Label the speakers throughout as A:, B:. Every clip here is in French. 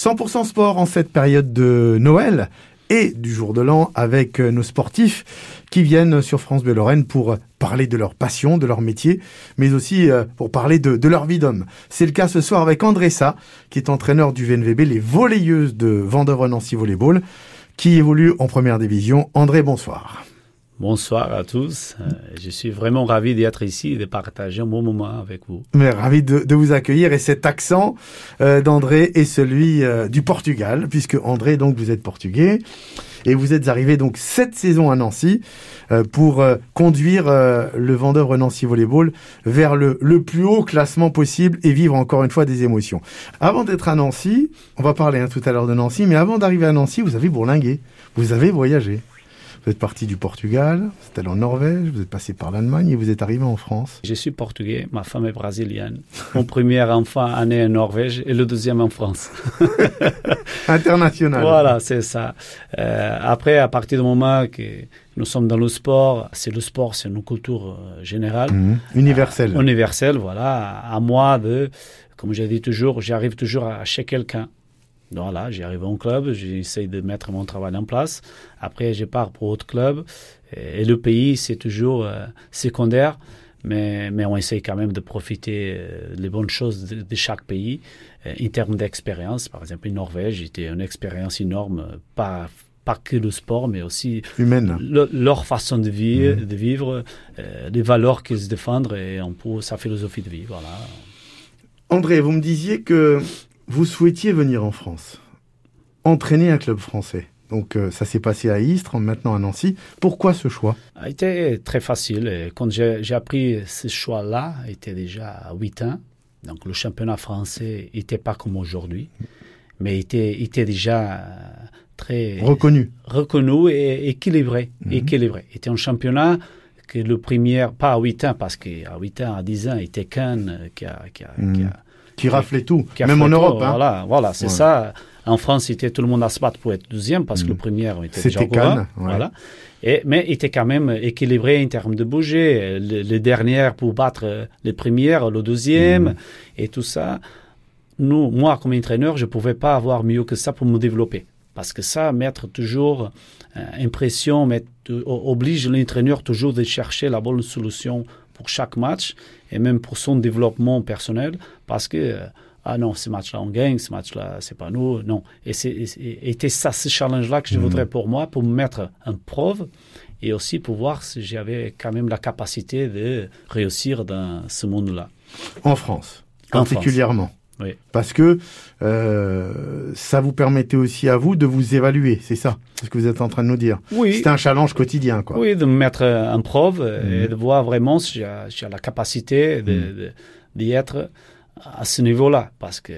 A: 100% sport en cette période de Noël et du jour de l'an avec euh, nos sportifs qui viennent sur France Bleu Lorraine pour parler de leur passion, de leur métier, mais aussi euh, pour parler de, leur vie d'homme. C'est le cas ce soir avec Andressa, qui est entraîneur du VNVB, les volleyeuses de Vendœuvre-Nancy Volleyball, qui évolue en première division. André, bonsoir.
B: Bonsoir à tous. Euh, je suis vraiment ravi d'être ici et de partager un bon moment avec vous.
A: Mais ravi de, vous accueillir et cet accent euh, d'André est celui euh, du Portugal, puisque André, donc, vous êtes portugais et vous êtes arrivé donc cette saison à Nancy pour conduire le vendeur Nancy Volleyball vers le, le plus haut classement possible et vivre encore une fois des émotions. Avant d'être à Nancy, on va parler hein, tout à l'heure de Nancy, mais avant d'arriver à Nancy, vous avez bourlingué, vous avez voyagé. Vous êtes parti du Portugal, vous êtes allé en Norvège, vous êtes passé par l'Allemagne et vous êtes arrivé en France.
B: Je suis portugais, ma femme est brésilienne. Mon premier enfant est né en Norvège et le deuxième en France.
A: International.
B: Voilà, c'est ça. Euh, après, à partir du moment que nous sommes dans le sport, c'est le sport, c'est une culture euh, générale.
A: Mhm. Universelle.
B: Euh, universelle, voilà. À moi de, comme j'ai dit toujours, j'arrive toujours à chez quelqu'un voilà, j'arrive au club, j'essaie de mettre mon travail en place. Après, je pars pour autre club. Et, le pays, c'est toujours euh, secondaire, mais, mais on essaie quand même de profiter euh, des bonnes choses de, chaque pays. Euh, en termes d'expérience, par exemple, en Norvège, c'était une expérience énorme, pas pas que le sport, mais aussi
A: humaine.
B: leur façon de vivre, mhm. de vivre les valeurs qu'ils défendent et un peu sa philosophie de vie. Voilà.
A: André, vous me disiez que vous souhaitiez venir en France, entraîner un club français. Donc euh, ça s'est passé à Istres, maintenant à Nancy. Pourquoi ce choix?
B: A été très facile. quand j'ai appris ce choix-là, était déjà à 8 ans. Donc le championnat français n'était pas comme aujourd'hui, mais était, était déjà très
A: reconnu,
B: reconnu et équilibré. Mhm. équilibré. Était un championnat que le premier, pas à 8 ans, parce qu'à 8 ans, à 10 ans, il était Cannes qui a, qui a mhm
A: qui raflait tout, même en Europe.
B: Hein. Voilà, voilà c'est ça. En France, c'était tout le monde à se battre pour être deuxième parce que le mm. premier était déjà Cannes, voilà. Et, mais il était quand même équilibré en termes de bouger. Les, dernières pour battre les premières, le deuxième mm. et tout ça. Nous, moi, comme entraîneur, je ne pouvais pas avoir mieux que ça pour me développer. Parce que ça, mettre toujours euh, impression, mettre, oblige l'entraîneur toujours de chercher la bonne solution pour chaque match et même pour son développement personnel parce que euh, ah non, ce match-là, on gagne, ce match-là, c'est pas nous. Non. Et c'était ça, ce challenge-là que je mhm. voudrais pour moi, pour me mettre en preuve et aussi pour voir si j'avais quand même la capacité de réussir dans ce monde-là.
A: En France, particulièrement. Parce que euh, ça vous permettait aussi à vous de vous évaluer, c'est ça, ce que vous êtes en train de nous dire.
B: Oui.
A: C'était un challenge quotidien, quoi.
B: Oui, de me mettre en preuve et mhm. de voir vraiment si j'ai la capacité mhm. d'y être à ce niveau-là. Parce que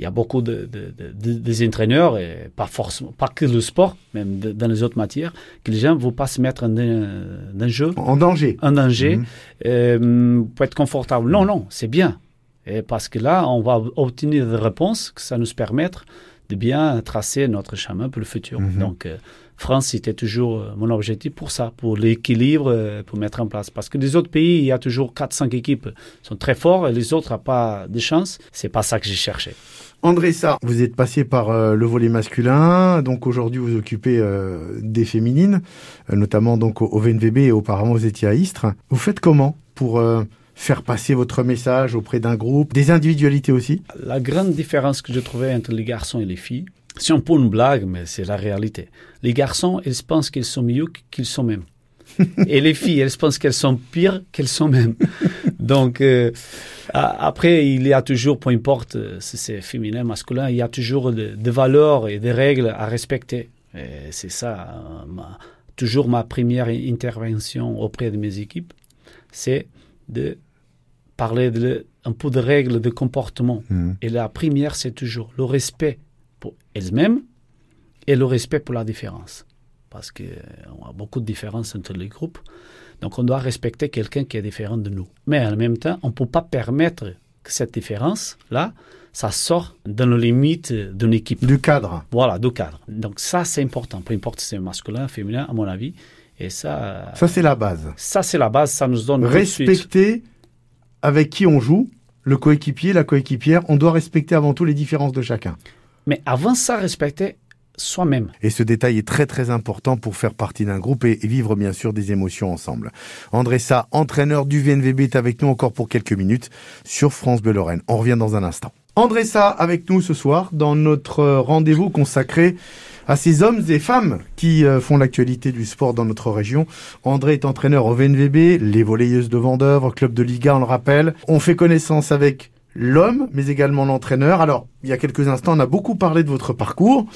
B: il y a beaucoup de, des entraîneurs, et pas forcément, pas que le sport, même dans les autres matières, que les gens ne vont pas se mettre en, jeu.
A: En danger.
B: En danger, mhm. euh, pour être confortable. Non, non, c'est bien. Et parce que là, on va obtenir des réponses que ça nous permettre de bien tracer notre chemin pour le futur. Mhm. Donc, euh, France, c'était toujours euh, mon objectif pour ça, pour l'équilibre, euh, pour mettre en place. Parce que les autres pays, il y a toujours 4-5 équipes qui sont très forts et les autres n'ont pas de chance. C'est pas ça que j'ai cherché.
A: André Sarr, vous êtes passé par le volet masculin, donc aujourd'hui vous occupez des féminines, notamment donc au, VNVB et auparavant vous étiez à Istres. Vous faites comment pour faire passer votre message auprès d'un groupe, des individualités aussi
B: La grande différence que je trouvais entre les garçons et les filles, c'est un peu une blague, mais c'est la réalité. Les garçons, ils pensent qu'ils sont mieux qu'ils sont même. et les filles, elles pensent qu'elles sont pires qu'elles sont même. Donc, euh, après, il y a toujours, peu importe euh, si c'est féminin, masculin, il y a toujours des valeurs et des règles à respecter. C'est ça, euh, toujours ma première intervention auprès de mes équipes, c'est de parler de, un peu de règles de comportement. Hmm. Et la première, c'est toujours le respect pour elles-mêmes et le respect pour la différence. Parce qu'on euh, a beaucoup de différences entre les groupes. Donc on doit respecter quelqu'un qui est différent de nous. Mais en même temps, on ne peut pas permettre que cette différence-là, ça sort dans les limites d'une équipe.
A: Du cadre.
B: Voilà, du cadre. Donc ça, c'est important. Peu importe si c'est masculin, féminin, à mon avis. Et ça...
A: Ça, c'est la base.
B: Ça, c'est la base. Ça nous donne...
A: Respecter avec qui on joue, le coéquipier, la coéquipière, on doit respecter avant tout les différences de chacun.
B: Mais avant ça, respecter soi-même.
A: Et ce détail est très très important pour faire partie d'un groupe et, vivre bien sûr des émotions ensemble. André Sa, entraîneur du VNVB, est avec nous encore pour quelques minutes sur France Bleu Lorraine. On revient dans un instant. André Sa avec nous ce soir dans notre rendez-vous consacré à ces hommes et femmes qui euh, font l'actualité du sport dans notre région. André est entraîneur au VNVB, les volleyeuses de Vendœuvre, club de Liga, on le rappelle. On fait connaissance avec l'homme, mais également l'entraîneur. Alors, il y a quelques instants, on a beaucoup parlé de votre parcours.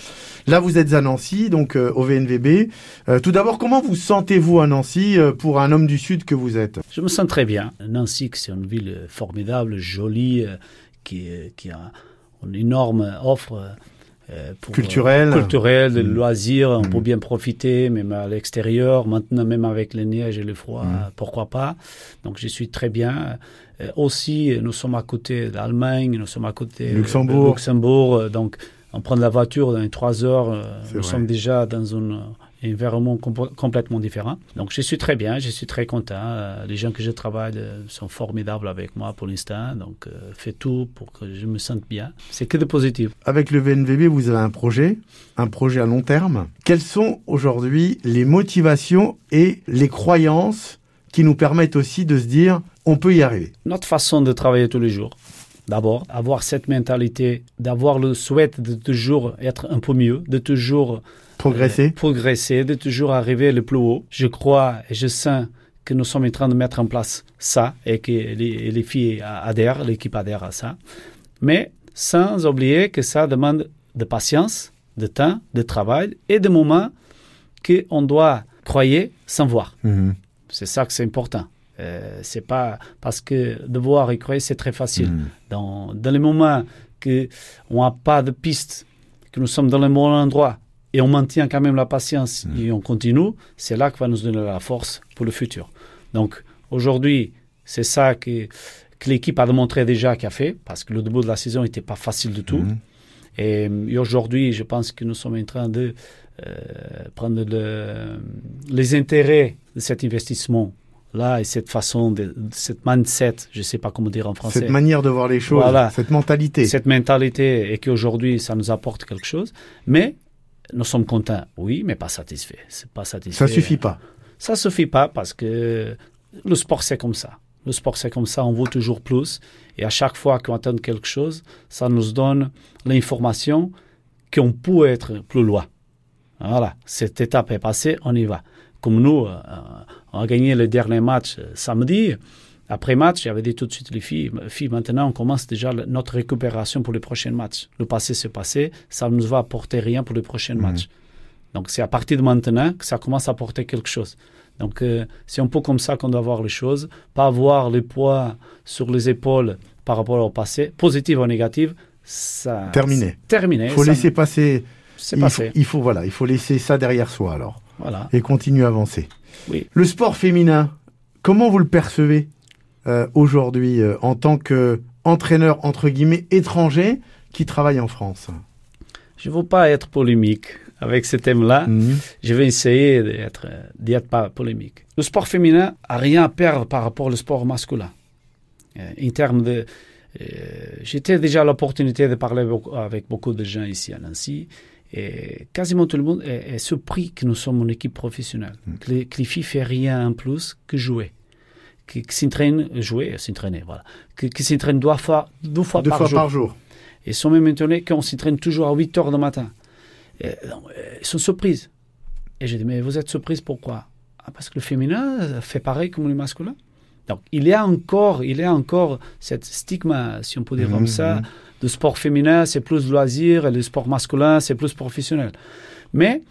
A: Là, vous êtes à Nancy, donc euh, au VNVB. Euh, tout d'abord, comment vous sentez-vous à Nancy euh, pour un homme du Sud que vous êtes?
B: Je me sens très bien. Nancy, c'est une ville formidable, jolie, qui, qui a une énorme offre.
A: culturelle,
B: culturelle, de mm. loisirs, on peut mm. bien profiter, même à l'extérieur. Maintenant, même avec les neiges et le froid, mm. pourquoi pas. Donc, je suis très bien. aussi, nous sommes à côté d'Allemagne, nous sommes à côté
A: Luxembourg.
B: de Luxembourg. Donc, on prend la voiture dans les trois heures, euh, nous sommes déjà dans un environnement complètement différent. Donc je suis très bien, je suis très content. Euh, les gens que je travaille euh, sont formidables avec moi pour l'instant. Donc fais tout pour que je me sente bien. C'est que de positif.
A: Avec le VNVB, vous avez un projet, un projet à long terme. Quelles sont aujourd'hui les motivations et les croyances qui nous permettent aussi de se dire on peut y arriver?
B: Notre façon de travailler tous les jours d'abord, avoir cette mentalité, d'avoir le souhait de toujours être un peu mieux, de toujours
A: progresser,
B: euh, progresser, de toujours arriver le plus haut. Je crois et je sens que nous sommes en train de mettre en place ça et que les, les filles adhèrent, l'équipe adhère à ça. Mais sans oublier que ça demande de patience, de temps, de travail et de moments qu'on doit croire sans voir. Mhm. C'est ça que c'est important. Euh, c'est pas parce que devoir y croire, c'est très facile. Hmm. Dans, dans les moments que on n'a pas de piste, que nous sommes dans le bon endroit et on maintient quand même la patience hmm. et on continue, c'est là que va nous donner la force pour le futur. Donc aujourd'hui, c'est ça que, que l'équipe a démontré déjà qu'elle a fait, parce que le début de la saison n'était pas facile du tout. Hmm. Et, aujourd'hui, je pense que nous sommes en train de euh, prendre le, les intérêts de cet investissement là et cette façon, de, cette mindset, je ne sais pas comment dire en français.
A: Cette manière de voir les choses, cette mentalité.
B: Cette mentalité et qu'aujourd'hui ça nous apporte quelque chose. Mais nous sommes contents, oui, mais pas satisfaits. C'est pas satisfait.
A: Ça suffit pas.
B: Ça suffit pas parce que le sport c'est comme ça. Le sport c'est comme ça, on veut toujours plus. Et à chaque fois qu'on attend quelque chose, ça nous donne l'information qu'on peut être plus loin. Voilà, cette étape est passée, on y va. Comme nous, euh, a gagné le dernier match euh, samedi. Après match, j'avais dit tout de suite les filles, filles, maintenant on commence déjà notre récupération pour les prochains matchs. Le passé c'est passé, ça ne nous va apporter rien pour les prochains mhm. matchs. Donc c'est à partir de maintenant que ça commence à apporter quelque chose. Donc euh, c'est un peu comme ça qu'on doit voir les choses, pas avoir le poids sur les épaules par rapport au passé, positif ou négatif. Ça,
A: terminé.
B: Terminé.
A: Il faut laisser passer. C'est passé. il faut voilà, il faut laisser ça derrière soi alors.
B: Voilà.
A: Et continuer à avancer. Le sport féminin, comment vous le percevez euh, aujourd'hui euh, en tant qu'entraîneur, entre guillemets, étranger qui travaille en France?
B: Je ne veux pas être polémique avec ce thème-là. Mhm. Je vais essayer d'être, d'être pas polémique. Le sport féminin a rien à perdre par rapport au sport masculin. Euh, en termes de... J'étais déjà à l'opportunité de parler avec beaucoup de gens ici à Nancy et quasiment tout le monde est, surpris que nous sommes une équipe professionnelle, mm. que, les, filles ne font rien en plus que jouer, qui s'entraînent, jouer, s'entraîner, voilà, qui s'entraînent deux fois, deux fois, par, jour. par jour. Et ils sont même étonnés qu'on s'entraîne toujours à 8 heures du matin. Et, ils sont surprises. Et j'ai dit, mais vous êtes surprise pourquoi? Ah, Parce que le féminin fait pareil comme le masculin. Donc, il y a encore, il y a encore cette stigma, si on peut dire comme mm, ça, mm le sport féminin, c'est plus loisir, et le sport masculin, c'est plus professionnel. Mais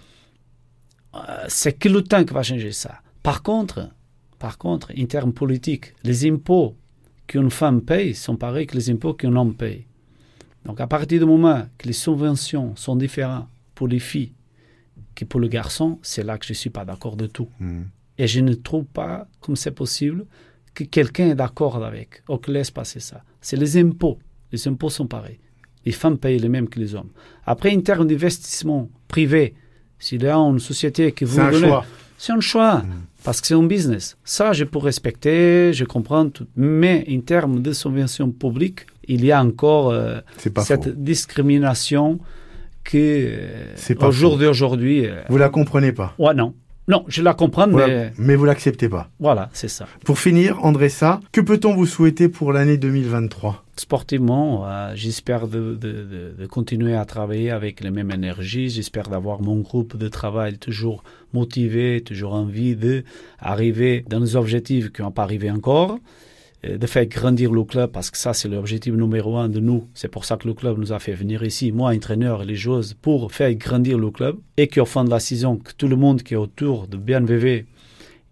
B: euh, c'est que le temps qui va changer ça. Par contre, par contre, en termes politiques, les impôts qu'une femme paye sont pareils que les impôts qu'un homme paye. Donc à partir du moment que les subventions sont différentes pour les filles que pour le garçon, c'est là que je ne suis pas d'accord de tout. Hmm. Et je ne trouve pas comme c'est possible que quelqu'un est d'accord avec ou que laisse passer ça. C'est les impôts les impôts sont pareils. Les femmes payent les mêmes que les hommes. Après, en termes d'investissement privé, s'il y a une société qui vous
A: C'est un choix.
B: C'est un choix, mm. parce que c'est un business. Ça, je peux respecter, je comprends tout. Mais en termes de subvention publique, il y a encore euh, cette discrimination que euh, au jour d'aujourd'hui. Euh,
A: vous la comprenez pas
B: Ouais, non. Non, je la comprends, mais...
A: Mais vous l'acceptez pas.
B: Voilà, c'est ça.
A: Pour finir, André ça, que peut-on vous souhaiter pour l'année 2023
B: Sportivement, euh, j'espère de, de, de, continuer à travailler avec les mêmes énergies. J'espère d'avoir mon groupe de travail toujours motivé, toujours envie d'arriver dans les objectifs qui n'ont pas arrivé encore de faire grandir le club, parce que ça, c'est l'objectif numéro un de nous. C'est pour ça que le club nous a fait venir ici, moi, entraîneur et les joueurs, pour faire grandir le club. Et qu'au fin de la saison, que tout le monde qui est autour de BNVV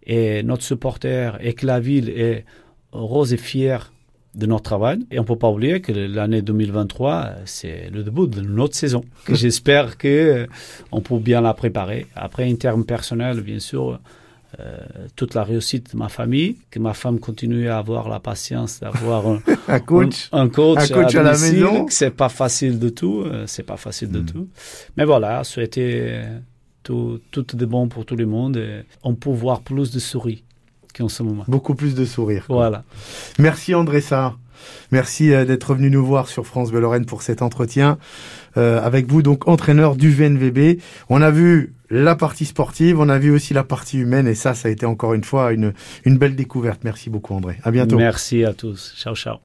B: et notre supporter et que la ville est rose et fière de notre travail. Et on ne peut pas oublier que l'année 2023, c'est le début de notre saison. J'espère qu'on euh, peut bien la préparer. Après, en termes personnels, bien sûr, euh, toute la réussite de ma famille, que ma femme continue à avoir la patience d'avoir
A: un, coach,
B: un, coach,
A: à, la maison.
B: C'est pas facile de tout, euh, c'est pas facile de hmm. tout. Mais voilà, souhaiter tout, tout de bon pour tout le monde. Et on peut voir plus de souris qu'en ce moment.
A: Beaucoup plus de sourires.
B: Voilà.
A: Merci André Sarr. Merci euh, d'être venu nous voir sur France Bleu Lorraine pour cet entretien. Euh, avec vous, donc entraîneur du VNVB. On a vu la partie sportive, on a vu aussi la partie humaine et ça, ça a été encore une fois une, une belle découverte. Merci beaucoup André. À bientôt.
B: Merci à tous. Ciao, ciao.